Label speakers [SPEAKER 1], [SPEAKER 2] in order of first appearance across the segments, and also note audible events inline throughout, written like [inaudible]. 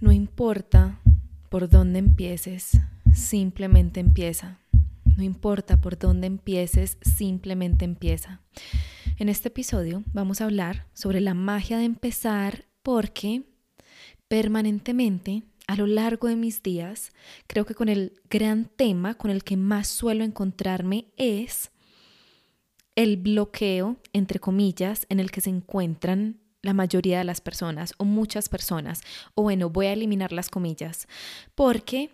[SPEAKER 1] No importa por dónde empieces, simplemente empieza. No importa por dónde empieces, simplemente empieza. En este episodio vamos a hablar sobre la magia de empezar porque permanentemente a lo largo de mis días, creo que con el gran tema con el que más suelo encontrarme es el bloqueo, entre comillas, en el que se encuentran la mayoría de las personas o muchas personas, o bueno, voy a eliminar las comillas, porque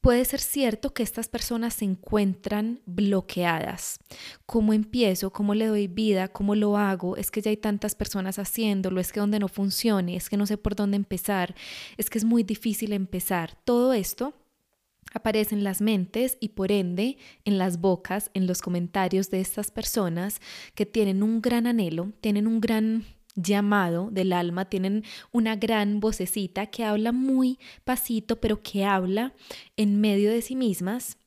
[SPEAKER 1] puede ser cierto que estas personas se encuentran bloqueadas. ¿Cómo empiezo? ¿Cómo le doy vida? ¿Cómo lo hago? Es que ya hay tantas personas haciéndolo, es que donde no funcione, es que no sé por dónde empezar, es que es muy difícil empezar. Todo esto aparece en las mentes y por ende en las bocas, en los comentarios de estas personas que tienen un gran anhelo, tienen un gran llamado del alma, tienen una gran vocecita que habla muy pasito, pero que habla en medio de sí mismas.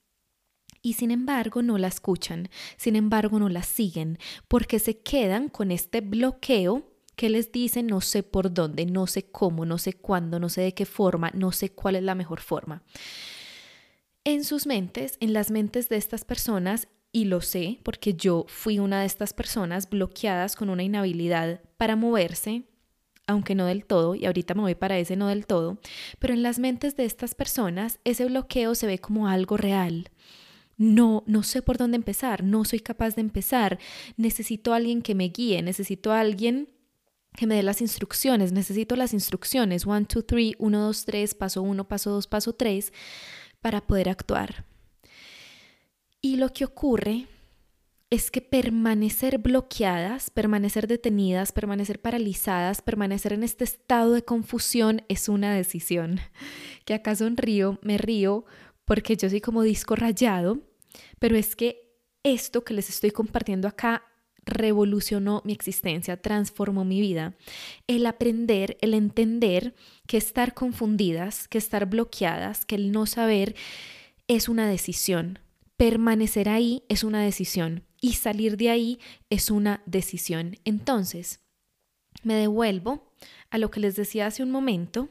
[SPEAKER 1] Y sin embargo no la escuchan, sin embargo no la siguen, porque se quedan con este bloqueo que les dice no sé por dónde, no sé cómo, no sé cuándo, no sé de qué forma, no sé cuál es la mejor forma. En sus mentes, en las mentes de estas personas, y lo sé porque yo fui una de estas personas bloqueadas con una inhabilidad para moverse, aunque no del todo, y ahorita me voy para ese no del todo, pero en las mentes de estas personas ese bloqueo se ve como algo real. No, no sé por dónde empezar, no soy capaz de empezar, necesito a alguien que me guíe, necesito a alguien que me dé las instrucciones, necesito las instrucciones, 1, 2, 3, 1, 2, 3, paso 1, paso 2, paso 3, para poder actuar. Y lo que ocurre es que permanecer bloqueadas, permanecer detenidas, permanecer paralizadas, permanecer en este estado de confusión es una decisión. [laughs] Que acá sonrío, me río porque yo soy como disco rayado, pero es que esto que les estoy compartiendo acá revolucionó mi existencia, transformó mi vida. El aprender, el entender que estar confundidas, que estar bloqueadas, que el no saber es una decisión permanecer ahí es una decisión y salir de ahí es una decisión. Entonces, me devuelvo a lo que les decía hace un momento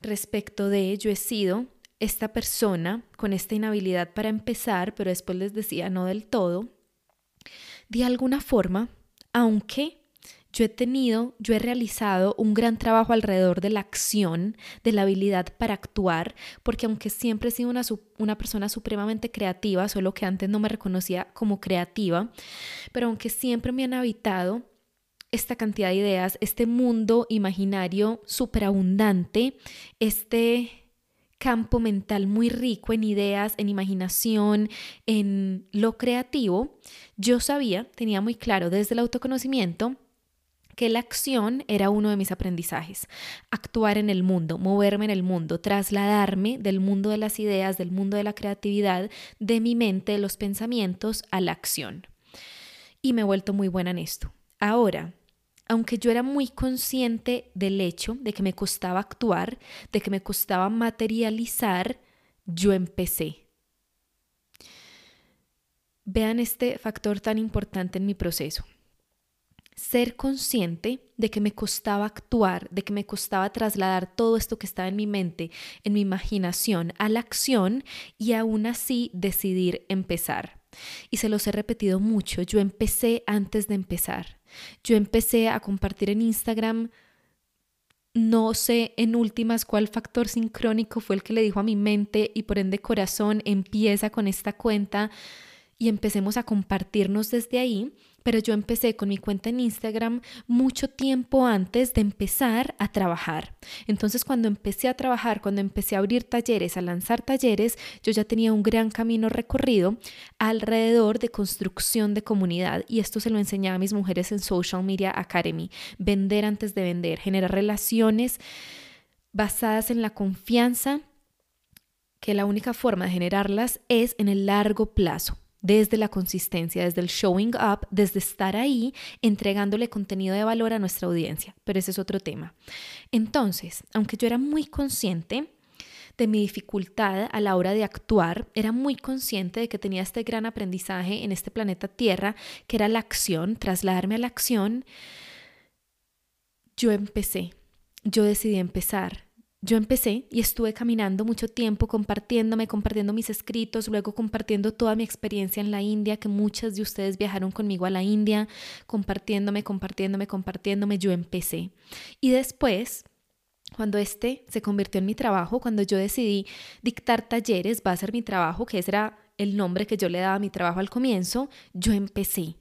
[SPEAKER 1] respecto de yo he sido esta persona con esta inhabilidad para empezar, pero después les decía no del todo. De alguna forma, aunque yo he tenido, yo he realizado un gran trabajo alrededor de la acción, de la habilidad para actuar, porque aunque siempre he sido una, persona supremamente creativa, solo que antes no me reconocía como creativa, pero aunque siempre me han habitado esta cantidad de ideas, este mundo imaginario superabundante, este campo mental muy rico en ideas, en imaginación, en lo creativo, yo sabía, tenía muy claro desde el autoconocimiento que la acción era uno de mis aprendizajes. Actuar en el mundo, moverme en el mundo, trasladarme del mundo de las ideas, del mundo de la creatividad, de mi mente, de los pensamientos, a la acción. Y me he vuelto muy buena en esto. Ahora, aunque yo era muy consciente del hecho de que me costaba actuar, de que me costaba materializar, yo empecé. Vean este factor tan importante en mi proceso ser consciente de que me costaba actuar, de que me costaba trasladar todo esto que estaba en mi mente, en mi imaginación, a la acción y aún así decidir empezar. Y se los he repetido mucho, yo empecé antes de empezar. Yo empecé a compartir en Instagram, no sé en últimas cuál factor sincrónico fue el que le dijo a mi mente y por ende corazón empieza con esta cuenta y empecemos a compartirnos desde ahí pero yo empecé con mi cuenta en Instagram mucho tiempo antes de empezar a trabajar. Entonces cuando empecé a trabajar, cuando empecé a abrir talleres, a lanzar talleres, yo ya tenía un gran camino recorrido alrededor de construcción de comunidad y esto se lo enseñaba a mis mujeres en Social Media Academy, vender antes de vender, generar relaciones basadas en la confianza que la única forma de generarlas es en el largo plazo desde la consistencia, desde el showing up, desde estar ahí entregándole contenido de valor a nuestra audiencia. Pero ese es otro tema. Entonces, aunque yo era muy consciente de mi dificultad a la hora de actuar, era muy consciente de que tenía este gran aprendizaje en este planeta Tierra, que era la acción, trasladarme a la acción, yo empecé, yo decidí empezar, yo empecé y estuve caminando mucho tiempo compartiéndome, compartiendo mis escritos, luego compartiendo toda mi experiencia en la India, que muchas de ustedes viajaron conmigo a la India, compartiéndome, compartiéndome, compartiéndome, yo empecé. Y después cuando este se convirtió en mi trabajo, cuando yo decidí dictar talleres, va a ser mi trabajo, que ese era el nombre que yo le daba a mi trabajo al comienzo, yo empecé.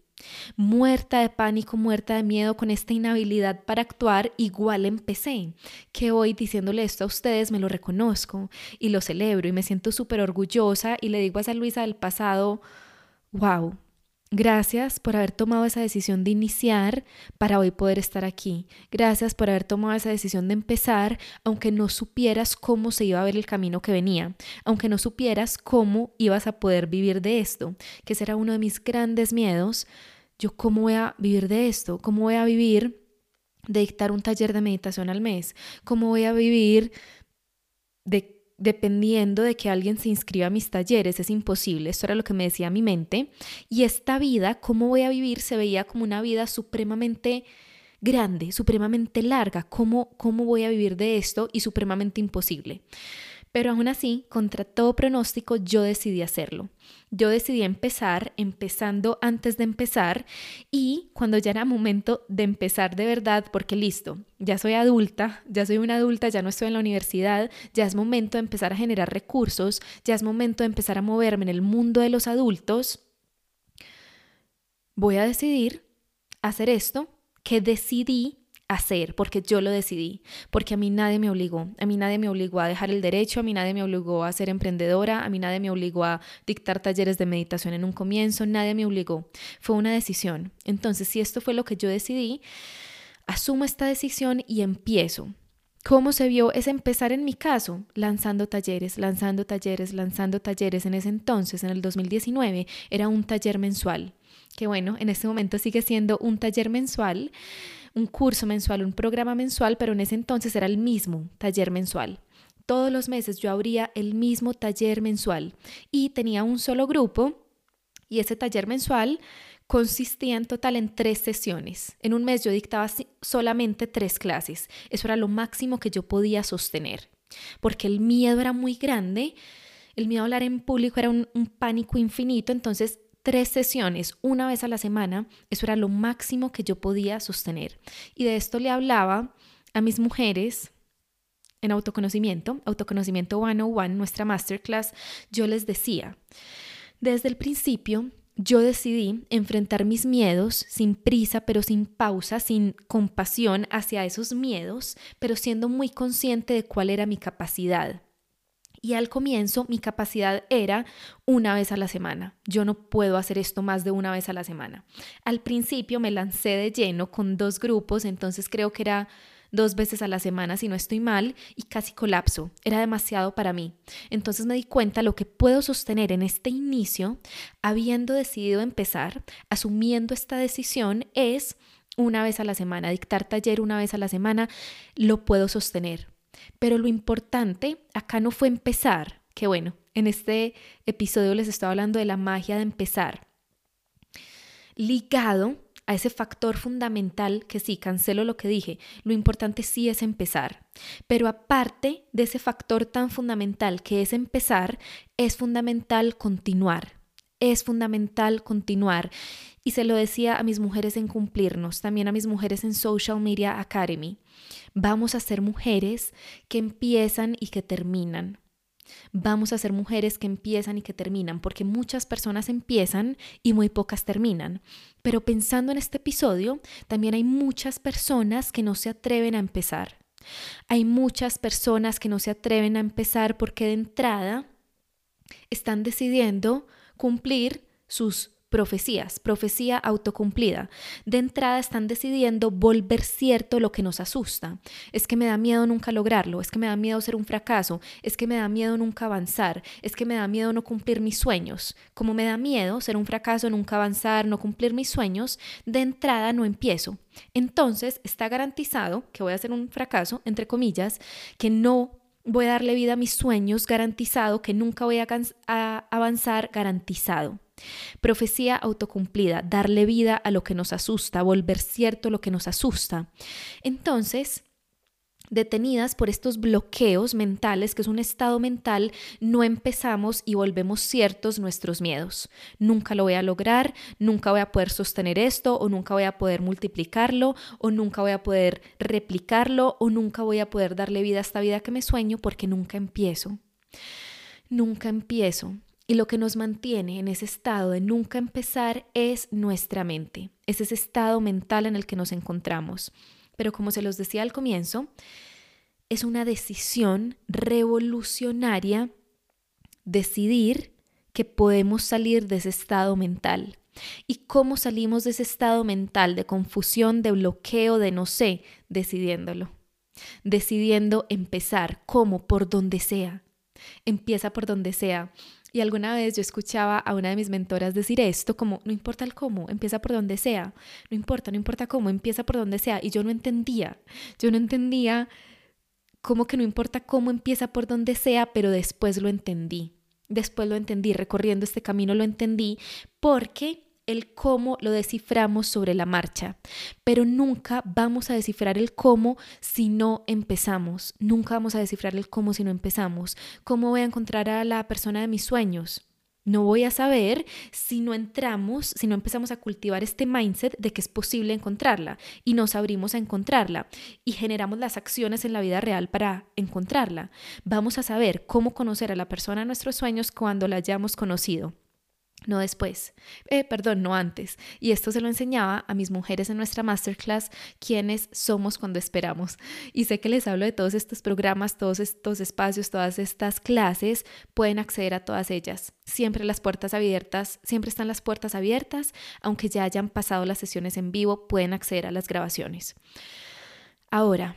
[SPEAKER 1] Muerta de pánico, muerta de miedo, con esta inhabilidad para actuar, igual empecé. Que hoy diciéndole esto a ustedes me lo reconozco y lo celebro y me siento súper orgullosa y le digo a esa Luisa del pasado, wow, Gracias por haber tomado esa decisión de iniciar para hoy poder estar aquí. Gracias por haber tomado esa decisión de empezar, aunque no supieras cómo se iba a ver el camino que venía, aunque no supieras cómo ibas a poder vivir de esto, que será uno de mis grandes miedos. Yo, ¿cómo voy a vivir de esto? ¿Cómo voy a vivir de dictar un taller de meditación al mes? ¿Cómo voy a vivir de dependiendo de que alguien se inscriba a mis talleres, es imposible, esto era lo que me decía mi mente, y esta vida, cómo voy a vivir, se veía como una vida supremamente grande, supremamente larga, cómo, cómo voy a vivir de esto y supremamente imposible. Pero aún así, contra todo pronóstico, yo decidí hacerlo. Yo decidí empezar, empezando antes de empezar y cuando ya era momento de empezar de verdad, porque listo, ya soy adulta, ya soy una adulta, ya no estoy en la universidad, ya es momento de empezar a generar recursos, ya es momento de empezar a moverme en el mundo de los adultos, voy a decidir hacer esto que decidí hacer, porque yo lo decidí, porque a mí nadie me obligó, a mí nadie me obligó a dejar el derecho, a mí nadie me obligó a ser emprendedora, a mí nadie me obligó a dictar talleres de meditación en un comienzo, nadie me obligó, fue una decisión. Entonces, si esto fue lo que yo decidí, asumo esta decisión y empiezo. ¿Cómo se vio? Es empezar en mi caso, lanzando talleres, lanzando talleres, lanzando talleres. En ese entonces, en el 2019, era un taller mensual, que bueno, en este momento sigue siendo un taller mensual un curso mensual, un programa mensual, pero en ese entonces era el mismo taller mensual. Todos los meses yo abría el mismo taller mensual y tenía un solo grupo y ese taller mensual consistía en total en tres sesiones. En un mes yo dictaba solamente tres clases. Eso era lo máximo que yo podía sostener, porque el miedo era muy grande, el miedo a hablar en público era un, un pánico infinito, entonces tres sesiones una vez a la semana, eso era lo máximo que yo podía sostener. Y de esto le hablaba a mis mujeres en autoconocimiento, autoconocimiento 101, nuestra masterclass, yo les decía, desde el principio yo decidí enfrentar mis miedos sin prisa, pero sin pausa, sin compasión hacia esos miedos, pero siendo muy consciente de cuál era mi capacidad. Y al comienzo mi capacidad era una vez a la semana. Yo no puedo hacer esto más de una vez a la semana. Al principio me lancé de lleno con dos grupos, entonces creo que era dos veces a la semana si no estoy mal y casi colapso. Era demasiado para mí. Entonces me di cuenta lo que puedo sostener en este inicio, habiendo decidido empezar, asumiendo esta decisión, es una vez a la semana, dictar taller una vez a la semana, lo puedo sostener. Pero lo importante acá no fue empezar, que bueno, en este episodio les estaba hablando de la magia de empezar. Ligado a ese factor fundamental que sí, cancelo lo que dije, lo importante sí es empezar. Pero aparte de ese factor tan fundamental que es empezar, es fundamental continuar. Es fundamental continuar. Y se lo decía a mis mujeres en cumplirnos, también a mis mujeres en Social Media Academy. Vamos a ser mujeres que empiezan y que terminan. Vamos a ser mujeres que empiezan y que terminan, porque muchas personas empiezan y muy pocas terminan. Pero pensando en este episodio, también hay muchas personas que no se atreven a empezar. Hay muchas personas que no se atreven a empezar porque de entrada están decidiendo cumplir sus profecías, profecía autocumplida. De entrada están decidiendo volver cierto lo que nos asusta. Es que me da miedo nunca lograrlo, es que me da miedo ser un fracaso, es que me da miedo nunca avanzar, es que me da miedo no cumplir mis sueños. Como me da miedo ser un fracaso, nunca avanzar, no cumplir mis sueños, de entrada no empiezo. Entonces está garantizado que voy a ser un fracaso, entre comillas, que no voy a darle vida a mis sueños, garantizado que nunca voy a, a avanzar, garantizado. Profecía autocumplida, darle vida a lo que nos asusta, volver cierto lo que nos asusta. Entonces, detenidas por estos bloqueos mentales, que es un estado mental, no empezamos y volvemos ciertos nuestros miedos. Nunca lo voy a lograr, nunca voy a poder sostener esto, o nunca voy a poder multiplicarlo, o nunca voy a poder replicarlo, o nunca voy a poder darle vida a esta vida que me sueño porque nunca empiezo. Nunca empiezo. Y lo que nos mantiene en ese estado de nunca empezar es nuestra mente, es ese estado mental en el que nos encontramos. Pero como se los decía al comienzo, es una decisión revolucionaria decidir que podemos salir de ese estado mental. ¿Y cómo salimos de ese estado mental de confusión, de bloqueo, de no sé? Decidiéndolo. Decidiendo empezar, como, por donde sea. Empieza por donde sea. Y alguna vez yo escuchaba a una de mis mentoras decir esto, como, no importa el cómo, empieza por donde sea, no importa, no importa cómo, empieza por donde sea. Y yo no entendía, yo no entendía cómo que no importa cómo empieza por donde sea, pero después lo entendí. Después lo entendí, recorriendo este camino lo entendí, porque el cómo lo desciframos sobre la marcha, pero nunca vamos a descifrar el cómo si no empezamos. Nunca vamos a descifrar el cómo si no empezamos. ¿Cómo voy a encontrar a la persona de mis sueños? No voy a saber si no entramos, si no empezamos a cultivar este mindset de que es posible encontrarla y nos abrimos a encontrarla y generamos las acciones en la vida real para encontrarla. Vamos a saber cómo conocer a la persona de nuestros sueños cuando la hayamos conocido no después, eh, perdón, no antes. Y esto se lo enseñaba a mis mujeres en nuestra masterclass, quienes somos cuando esperamos. Y sé que les hablo de todos estos programas, todos estos espacios, todas estas clases, pueden acceder a todas ellas. Siempre las puertas abiertas, siempre están las puertas abiertas, aunque ya hayan pasado las sesiones en vivo, pueden acceder a las grabaciones. Ahora,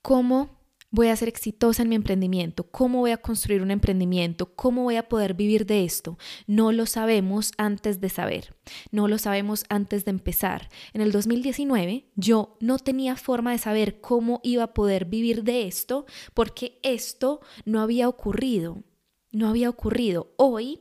[SPEAKER 1] ¿cómo voy a ser exitosa en mi emprendimiento? ¿Cómo voy a construir un emprendimiento? ¿Cómo voy a poder vivir de esto? No lo sabemos antes de saber, no lo sabemos antes de empezar. En el 2019 yo no tenía forma de saber cómo iba a poder vivir de esto porque esto no había ocurrido, no había ocurrido. Hoy,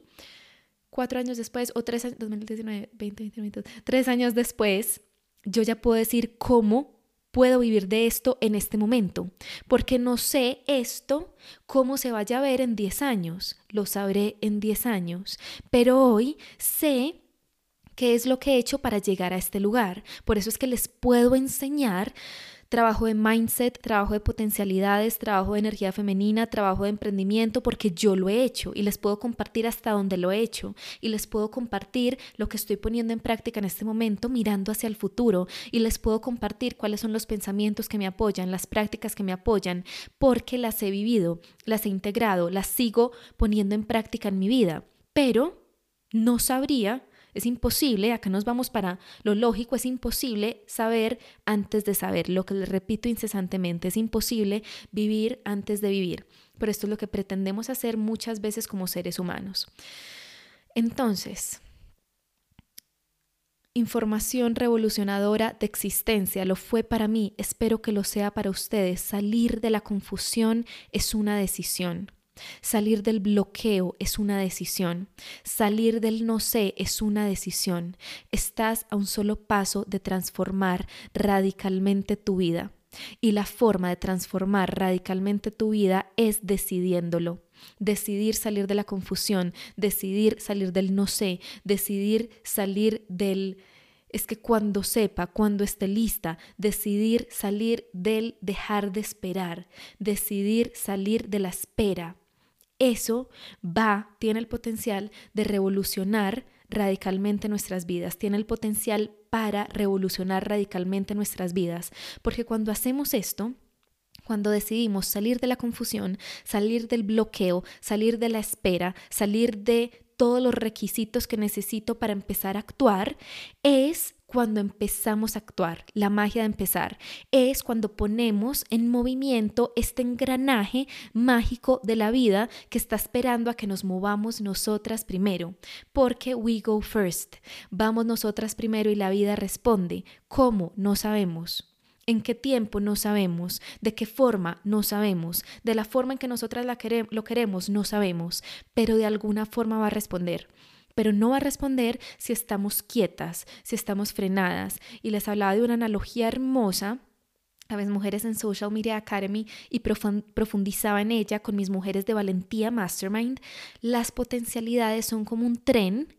[SPEAKER 1] cuatro años después, o tres años, 2019, 20, tres años después, yo ya puedo decir cómo puedo vivir de esto en este momento, porque no sé esto cómo se vaya a ver en 10 años, lo sabré en 10 años, pero hoy sé qué es lo que he hecho para llegar a este lugar. Por eso es que les puedo enseñar trabajo de mindset, trabajo de potencialidades, trabajo de energía femenina, trabajo de emprendimiento, porque yo lo he hecho y les puedo compartir hasta dónde lo he hecho y les puedo compartir lo que estoy poniendo en práctica en este momento mirando hacia el futuro y les puedo compartir cuáles son los pensamientos que me apoyan, las prácticas que me apoyan, porque las he vivido, las he integrado, las sigo poniendo en práctica en mi vida, pero no sabría es imposible, acá nos vamos para lo lógico, es imposible saber antes de saber. Lo que les repito incesantemente, es imposible vivir antes de vivir. Pero esto es lo que pretendemos hacer muchas veces como seres humanos. Entonces, información revolucionadora de existencia, lo fue para mí, espero que lo sea para ustedes. Salir de la confusión es una decisión. Salir del bloqueo es una decisión. Salir del no sé es una decisión. Estás a un solo paso de transformar radicalmente tu vida. Y la forma de transformar radicalmente tu vida es decidiéndolo. Decidir salir de la confusión, decidir salir del no sé, decidir salir del es que cuando sepa, cuando esté lista, decidir salir del dejar de esperar, decidir salir de la espera, eso va, tiene el potencial de revolucionar radicalmente nuestras vidas, tiene el potencial para revolucionar radicalmente nuestras vidas, porque cuando hacemos esto, cuando decidimos salir de la confusión, salir del bloqueo, salir de la espera, salir de todos los requisitos que necesito para empezar a actuar, es cuando empezamos a actuar, la magia de empezar, es cuando ponemos en movimiento este engranaje mágico de la vida que está esperando a que nos movamos nosotras primero, porque we go first, vamos nosotras primero y la vida responde. ¿Cómo? No sabemos. ¿En qué tiempo? No sabemos. ¿De qué forma? No sabemos. De la forma en que nosotras la lo queremos? No sabemos. Pero de alguna forma va a responder pero no va a responder si estamos quietas, si estamos frenadas. Y les hablaba de una analogía hermosa a mis mujeres en Social Media Academy y profundizaba en ella con mis mujeres de Valentía Mastermind, las potencialidades son como un tren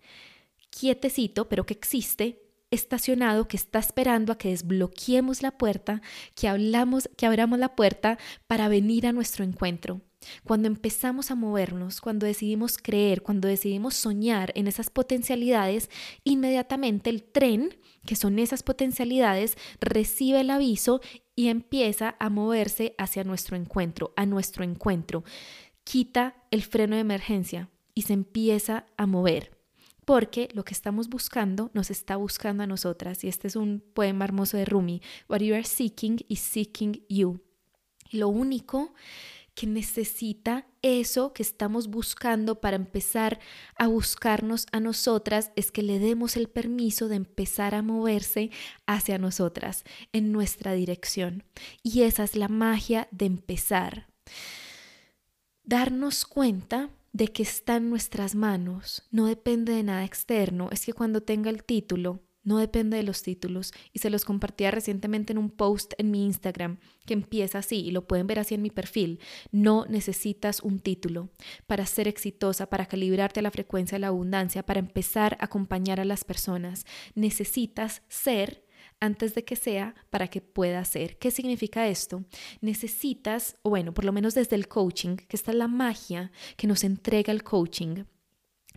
[SPEAKER 1] quietecito, pero que existe, estacionado, que está esperando a que desbloqueemos la puerta, que hablamos, que abramos la puerta para venir a nuestro encuentro. Cuando empezamos a movernos, cuando decidimos creer, cuando decidimos soñar en esas potencialidades, inmediatamente el tren, que son esas potencialidades, recibe el aviso y empieza a moverse hacia nuestro encuentro, a nuestro encuentro. Quita el freno de emergencia y se empieza a mover porque lo que estamos buscando nos está buscando a nosotras. Y este es un poema hermoso de Rumi. What you are seeking is seeking you. lo único que necesita eso que estamos buscando para empezar a buscarnos a nosotras es que le demos el permiso de empezar a moverse hacia nosotras, en nuestra dirección. Y esa es la magia de empezar. Darnos cuenta de que está en nuestras manos, no depende de nada externo, es que cuando tenga el título, no depende de los títulos. Y se los compartía recientemente en un post en mi Instagram que empieza así y lo pueden ver así en mi perfil. No necesitas un título para ser exitosa, para calibrarte a la frecuencia de la abundancia, para empezar a acompañar a las personas. Necesitas ser antes de que sea para que pueda ser. ¿Qué significa esto? Necesitas, o bueno, por lo menos desde el coaching, que esta es la magia que nos entrega el coaching.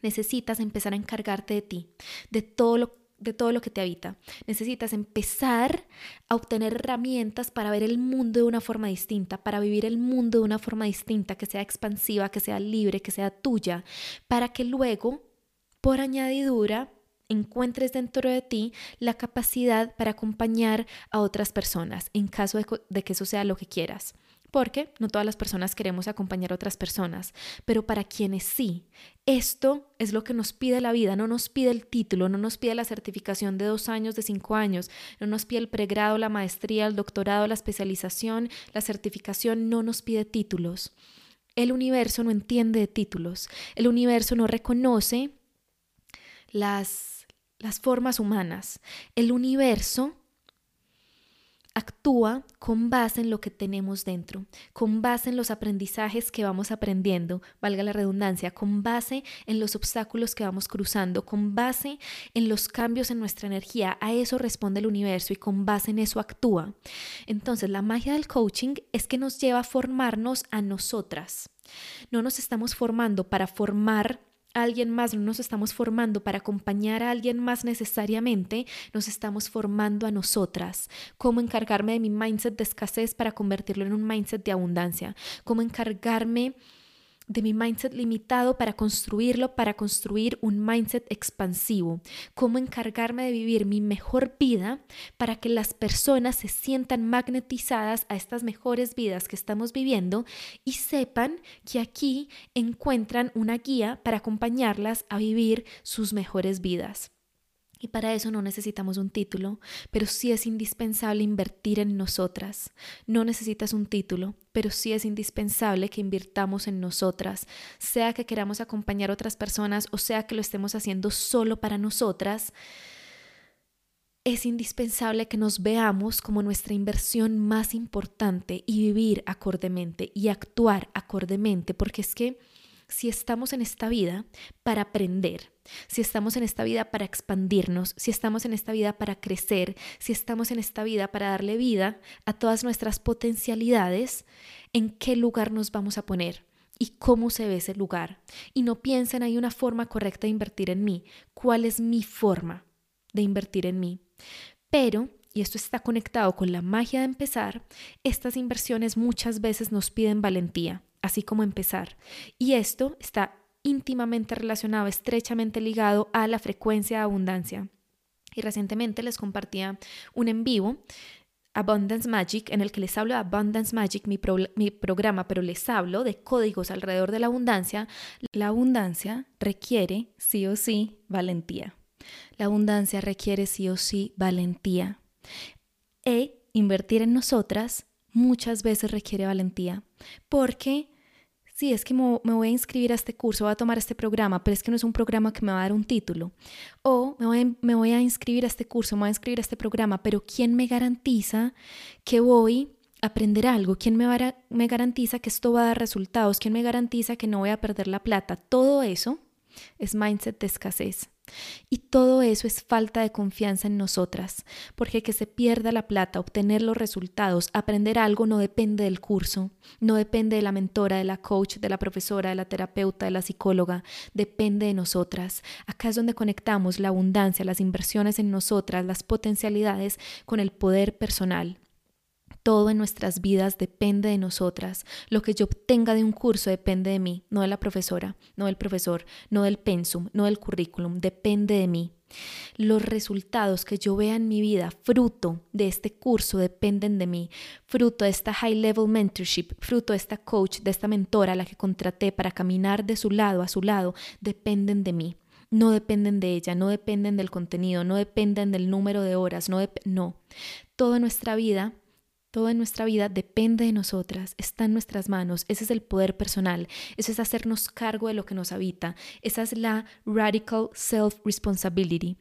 [SPEAKER 1] Necesitas empezar a encargarte de ti, de todo lo de todo lo que te habita. Necesitas empezar a obtener herramientas para ver el mundo de una forma distinta, para vivir el mundo de una forma distinta, que sea expansiva, que sea libre, que sea tuya, para que luego, por añadidura, encuentres dentro de ti la capacidad para acompañar a otras personas, en caso de, que eso sea lo que quieras. Porque no todas las personas queremos acompañar a otras personas, pero para quienes sí, esto es lo que nos pide la vida, no nos pide el título, no nos pide la certificación de dos años, de cinco años, no nos pide el pregrado, la maestría, el doctorado, la especialización, la certificación, no nos pide títulos. El universo no entiende de títulos, el universo no reconoce las, las formas humanas, el universo actúa con base en lo que tenemos dentro, con base en los aprendizajes que vamos aprendiendo, valga la redundancia, con base en los obstáculos que vamos cruzando, con base en los cambios en nuestra energía. A eso responde el universo y con base en eso actúa. Entonces, la magia del coaching es que nos lleva a formarnos a nosotras. No nos estamos formando para formar alguien más, no nos estamos formando para acompañar a alguien más necesariamente, nos estamos formando a nosotras. Cómo encargarme de mi mindset de escasez para convertirlo en un mindset de abundancia. Cómo encargarme de mi mindset limitado para construirlo, para construir un mindset expansivo. Cómo encargarme de vivir mi mejor vida para que las personas se sientan magnetizadas a estas mejores vidas que estamos viviendo y sepan que aquí encuentran una guía para acompañarlas a vivir sus mejores vidas. Y para eso no necesitamos un título, pero sí es indispensable invertir en nosotras. No necesitas un título, pero sí es indispensable que invirtamos en nosotras, sea que queramos acompañar a otras personas o sea que lo estemos haciendo solo para nosotras. Es indispensable que nos veamos como nuestra inversión más importante y vivir acordemente y actuar acordemente, porque es que si estamos en esta vida para aprender, si estamos en esta vida para expandirnos, si estamos en esta vida para crecer, si estamos en esta vida para darle vida a todas nuestras potencialidades, ¿en qué lugar nos vamos a poner? ¿Y cómo se ve ese lugar? Y no piensen, hay una forma correcta de invertir en mí. ¿Cuál es mi forma de invertir en mí? Pero y esto está conectado con la magia de empezar, estas inversiones muchas veces nos piden valentía, así como empezar. Y esto está íntimamente relacionado, estrechamente ligado a la frecuencia de abundancia. Y recientemente les compartía un en vivo, Abundance Magic, en el que les hablo de Abundance Magic, mi, mi programa, pero les hablo de códigos alrededor de la abundancia. La abundancia requiere sí o sí valentía. La abundancia requiere sí o sí valentía. E invertir en nosotras muchas veces requiere valentía, porque sí, es que me, voy a inscribir a este curso, voy a tomar este programa, pero es que no es un programa que me va a dar un título. O me voy, me voy a inscribir a este curso, me voy a inscribir a este programa, pero ¿quién me garantiza que voy a aprender algo? ¿Quién me, me garantiza que esto va a dar resultados? ¿Quién me garantiza que no voy a perder la plata? Todo eso es mindset de escasez. Y todo eso es falta de confianza en nosotras, porque que se pierda la plata, obtener los resultados, aprender algo no depende del curso, no depende de la mentora, de la coach, de la profesora, de la terapeuta, de la psicóloga, depende de nosotras. Acá es donde conectamos la abundancia, las inversiones en nosotras, las potencialidades con el poder personal. Todo en nuestras vidas depende de nosotras. Lo que yo obtenga de un curso depende de mí, no de la profesora, no del profesor, no del pensum, no del currículum, depende de mí. Los resultados que yo vea en mi vida, fruto de este curso, dependen de mí, fruto de esta high level mentorship, fruto de esta coach, de esta mentora a la que contraté para caminar de su lado a su lado, dependen de mí. No dependen de ella, no dependen del contenido, no dependen del número de horas, no, no. Toda nuestra vida todo en nuestra vida depende de nosotras, está en nuestras manos, ese es el poder personal, eso es hacernos cargo de lo que nos habita, esa es la radical self-responsibility,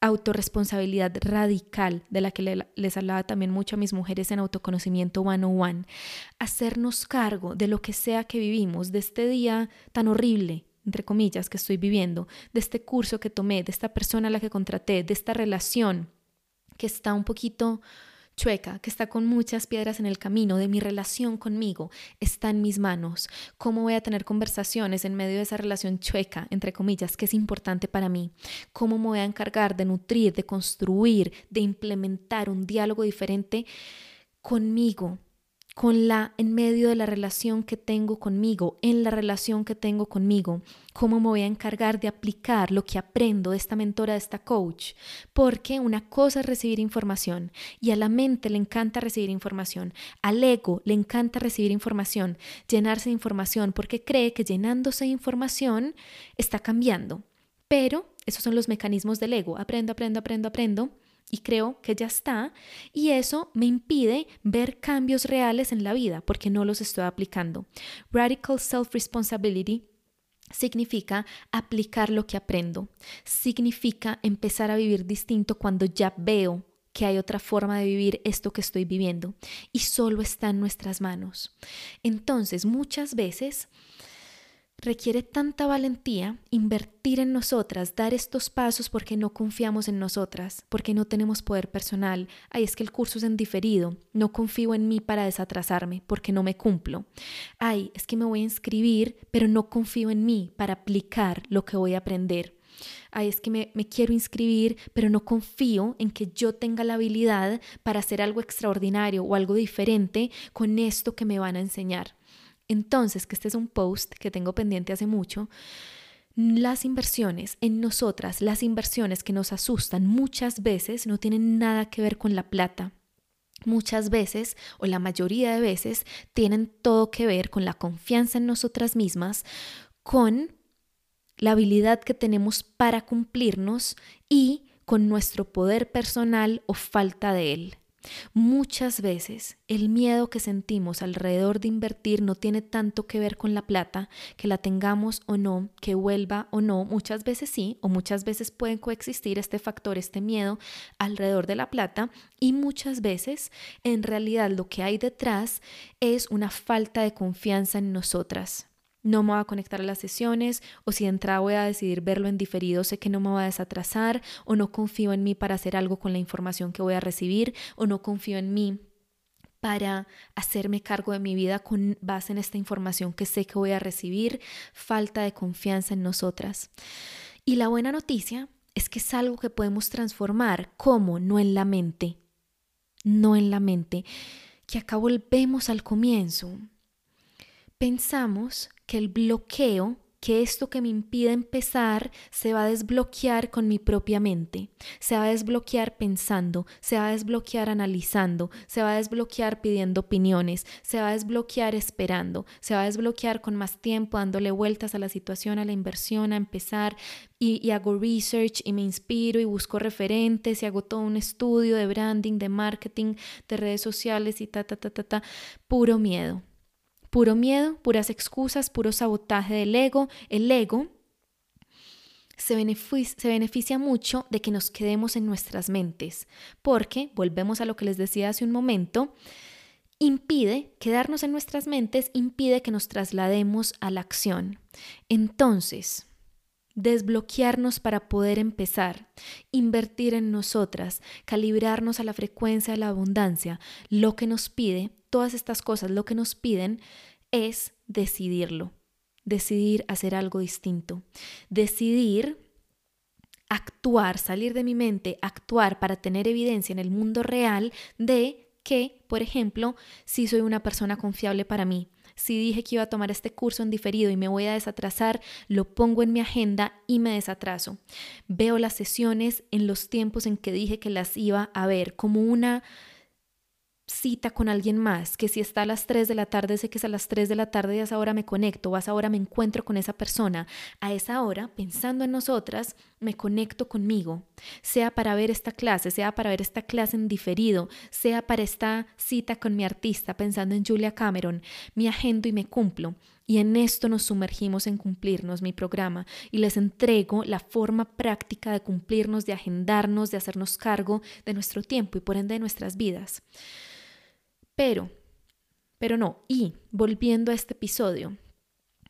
[SPEAKER 1] autorresponsabilidad radical de la que les hablaba también mucho a mis mujeres en autoconocimiento 101, hacernos cargo de lo que sea que vivimos, de este día tan horrible, entre comillas, que estoy viviendo, de este curso que tomé, de esta persona a la que contraté, de esta relación que está un poquito chueca, que está con muchas piedras en el camino de mi relación conmigo, está en mis manos. ¿Cómo voy a tener conversaciones en medio de esa relación chueca, entre comillas, que es importante para mí? ¿Cómo me voy a encargar de nutrir, de construir, de implementar un diálogo diferente conmigo? Con la en medio de la relación que tengo conmigo, en la relación que tengo conmigo, cómo me voy a encargar de aplicar lo que aprendo de esta mentora, de esta coach, porque una cosa es recibir información y a la mente le encanta recibir información, al ego le encanta recibir información, llenarse de información porque cree que llenándose de información está cambiando. Pero esos son los mecanismos del ego, aprendo, aprendo, aprendo, aprendo y creo que ya está y eso me impide ver cambios reales en la vida porque no los estoy aplicando. Radical Self-Responsibility significa aplicar lo que aprendo, significa empezar a vivir distinto cuando ya veo que hay otra forma de vivir esto que estoy viviendo y solo está en nuestras manos. Entonces, muchas veces Requiere tanta valentía invertir en nosotras, dar estos pasos porque no confiamos en nosotras, porque no tenemos poder personal. Ay, es que el curso es en diferido, no confío en mí para desatrasarme porque no me cumplo. Ay, es que me voy a inscribir, pero no confío en mí para aplicar lo que voy a aprender. Ay, es que me, me, quiero inscribir, pero no confío en que yo tenga la habilidad para hacer algo extraordinario o algo diferente con esto que me van a enseñar. Entonces, que este es un post que tengo pendiente hace mucho, las inversiones en nosotras, las inversiones que nos asustan muchas veces no tienen nada que ver con la plata. Muchas veces, o la mayoría de veces, tienen todo que ver con la confianza en nosotras mismas, con la habilidad que tenemos para cumplirnos y con nuestro poder personal o falta de él. Muchas veces el miedo que sentimos alrededor de invertir no tiene tanto que ver con la plata, que la tengamos o no, que vuelva o no, muchas veces sí, o muchas veces pueden coexistir este factor, este miedo alrededor de la plata, y muchas veces en realidad lo que hay detrás es una falta de confianza en nosotras no me voy a conectar a las sesiones o si de entrada voy a decidir verlo en diferido, sé que no me va a desatrasar o no confío en mí para hacer algo con la información que voy a recibir o no confío en mí para hacerme cargo de mi vida con base en esta información que sé que voy a recibir, falta de confianza en nosotras. Y la buena noticia es que es algo que podemos transformar, como no en la mente, no en la mente, que acá volvemos al comienzo. Pensamos que el bloqueo, que esto que me impide empezar, se va a desbloquear con mi propia mente, se va a desbloquear pensando, se va a desbloquear analizando, se va a desbloquear pidiendo opiniones, se va a desbloquear esperando, se va a desbloquear con más tiempo dándole vueltas a la situación, a la inversión, a empezar y, y hago research y me inspiro y busco referentes y hago todo un estudio de branding, de marketing, de redes sociales y ta, ta, ta, ta, ta, puro miedo Puro miedo, puras excusas, puro sabotaje del ego. El ego se beneficia, mucho de que nos quedemos en nuestras mentes, porque, volvemos a lo que les decía hace un momento, impide, quedarnos en nuestras mentes, impide que nos traslademos a la acción. Entonces, desbloquearnos para poder empezar, invertir en nosotras, calibrarnos a la frecuencia de la abundancia, lo que nos pide, todas estas cosas, lo que nos piden es decidirlo, decidir hacer algo distinto, decidir actuar, salir de mi mente, actuar para tener evidencia en el mundo real de que, por ejemplo, si soy una persona confiable para mí, si dije que iba a tomar este curso en diferido y me voy a desatrasar, lo pongo en mi agenda y me desatraso. Veo las sesiones en los tiempos en que dije que las iba a ver como una cita con alguien más, que si está a las 3 de la tarde, sé que es a las 3 de la tarde y a esa hora me conecto, a esa hora me encuentro con esa persona. A esa hora, pensando en nosotras, me conecto conmigo, sea para ver esta clase, sea para ver esta clase en diferido, sea para esta cita con mi artista, pensando en Julia Cameron, mi agendo y me cumplo. Y en esto nos sumergimos en cumplirnos mi programa y les entrego la forma práctica de cumplirnos, de agendarnos, de hacernos cargo de nuestro tiempo y por ende de nuestras vidas. Pero, pero no, y volviendo a este episodio,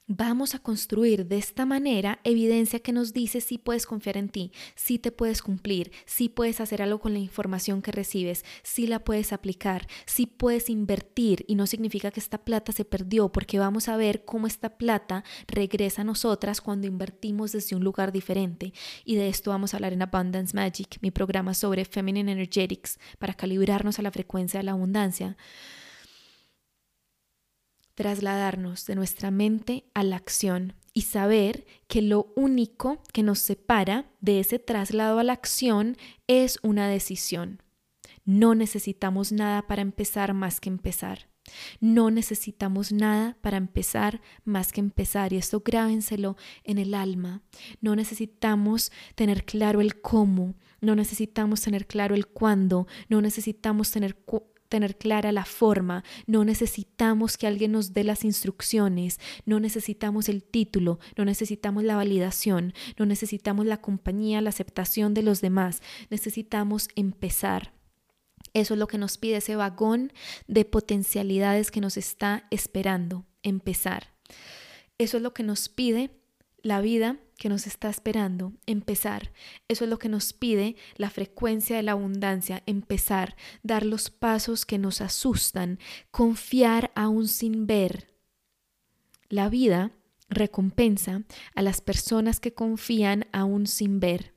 [SPEAKER 1] Vamos a construir de esta manera evidencia que nos dice si puedes confiar en ti, si te puedes cumplir, si puedes hacer algo con la información que recibes, si la puedes aplicar, si puedes invertir. Y no significa que esta plata se perdió porque vamos a ver cómo esta plata regresa a nosotras cuando invertimos desde un lugar diferente. Y de esto vamos a hablar en Abundance Magic, mi programa sobre Feminine Energetics para calibrarnos a la frecuencia de la abundancia trasladarnos de nuestra mente a la acción y saber que lo único que nos separa de ese traslado a la acción es una decisión. No necesitamos nada para empezar más que empezar. No necesitamos nada para empezar más que empezar. Y esto grábenselo en el alma. No necesitamos tener claro el cómo. No necesitamos tener claro el cuándo. No necesitamos tener tener clara la forma, no necesitamos que alguien nos dé las instrucciones, no necesitamos el título, no necesitamos la validación, no necesitamos la compañía, la aceptación de los demás, necesitamos empezar. Eso es lo que nos pide ese vagón de potencialidades que nos está esperando, empezar. Eso es lo que nos pide la vida que nos está esperando, empezar. Eso es lo que nos pide la frecuencia de la abundancia, empezar, dar los pasos que nos asustan, confiar aún sin ver. La vida recompensa a las personas que confían aún sin ver.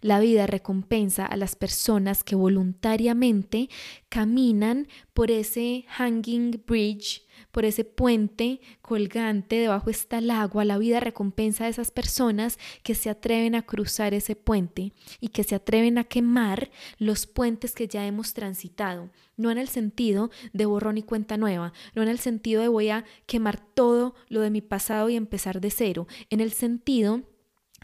[SPEAKER 1] La vida recompensa a las personas que voluntariamente caminan por ese hanging bridge por ese puente colgante, debajo está el agua, la vida recompensa a esas personas que se atreven a cruzar ese puente y que se atreven a quemar los puentes que ya hemos transitado, no en el sentido de borrón y cuenta nueva, no en el sentido de voy a quemar todo lo de mi pasado y empezar de cero, en el sentido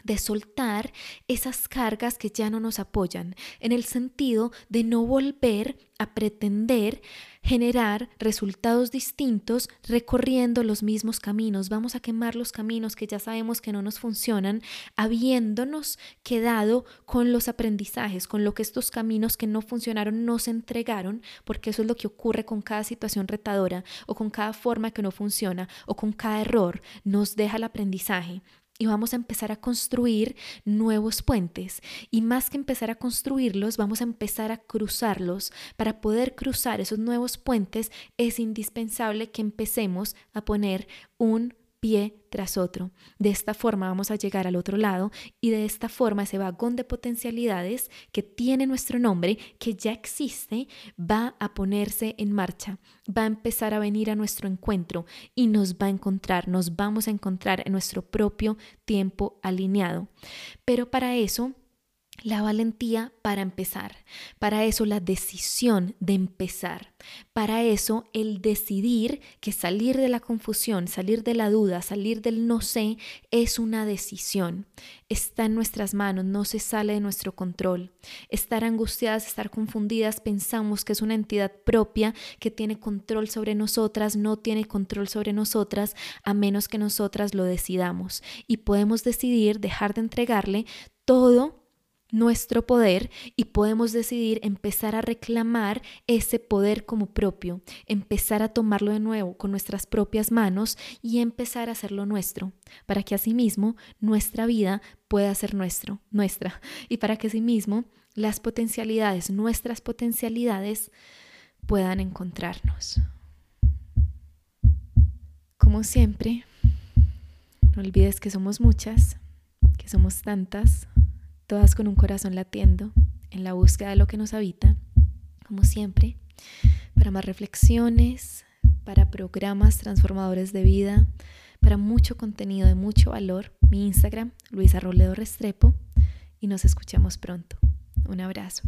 [SPEAKER 1] de soltar esas cargas que ya no nos apoyan, en el sentido de no volver a pretender generar resultados distintos recorriendo los mismos caminos. Vamos a quemar los caminos que ya sabemos que no nos funcionan, habiéndonos quedado con los aprendizajes, con lo que estos caminos que no funcionaron nos entregaron, porque eso es lo que ocurre con cada situación retadora o con cada forma que no funciona o con cada error, nos deja el aprendizaje y vamos a empezar a construir nuevos puentes. Y más que empezar a construirlos, vamos a empezar a cruzarlos. Para poder cruzar esos nuevos puentes es indispensable que empecemos a poner un pie tras otro. De esta forma vamos a llegar al otro lado y de esta forma ese vagón de potencialidades que tiene nuestro nombre, que ya existe, va a ponerse en marcha, va a empezar a venir a nuestro encuentro y nos va a encontrar, nos vamos a encontrar en nuestro propio tiempo alineado. Pero para eso la valentía para empezar, para eso la decisión de empezar, para eso el decidir que salir de la confusión, salir de la duda, salir del no sé, es una decisión. Está en nuestras manos, no se sale de nuestro control. Estar angustiadas, estar confundidas, pensamos que es una entidad propia que tiene control sobre nosotras, no tiene control sobre nosotras, a menos que nosotras lo decidamos. Y podemos decidir dejar de entregarle todo nuestro poder y podemos decidir empezar a reclamar ese poder como propio, empezar a tomarlo de nuevo con nuestras propias manos y empezar a hacerlo nuestro, para que asimismo nuestra vida pueda ser nuestro, nuestra, y para que asimismo las potencialidades, nuestras potencialidades, puedan encontrarnos. Como siempre, no olvides que somos muchas, que somos tantas, todas con un corazón latiendo en la búsqueda de lo que nos habita, como siempre, para más reflexiones, para programas transformadores de vida, para mucho contenido de mucho valor, mi Instagram, Luisa Roledo Restrepo, y nos escuchamos pronto. Un abrazo.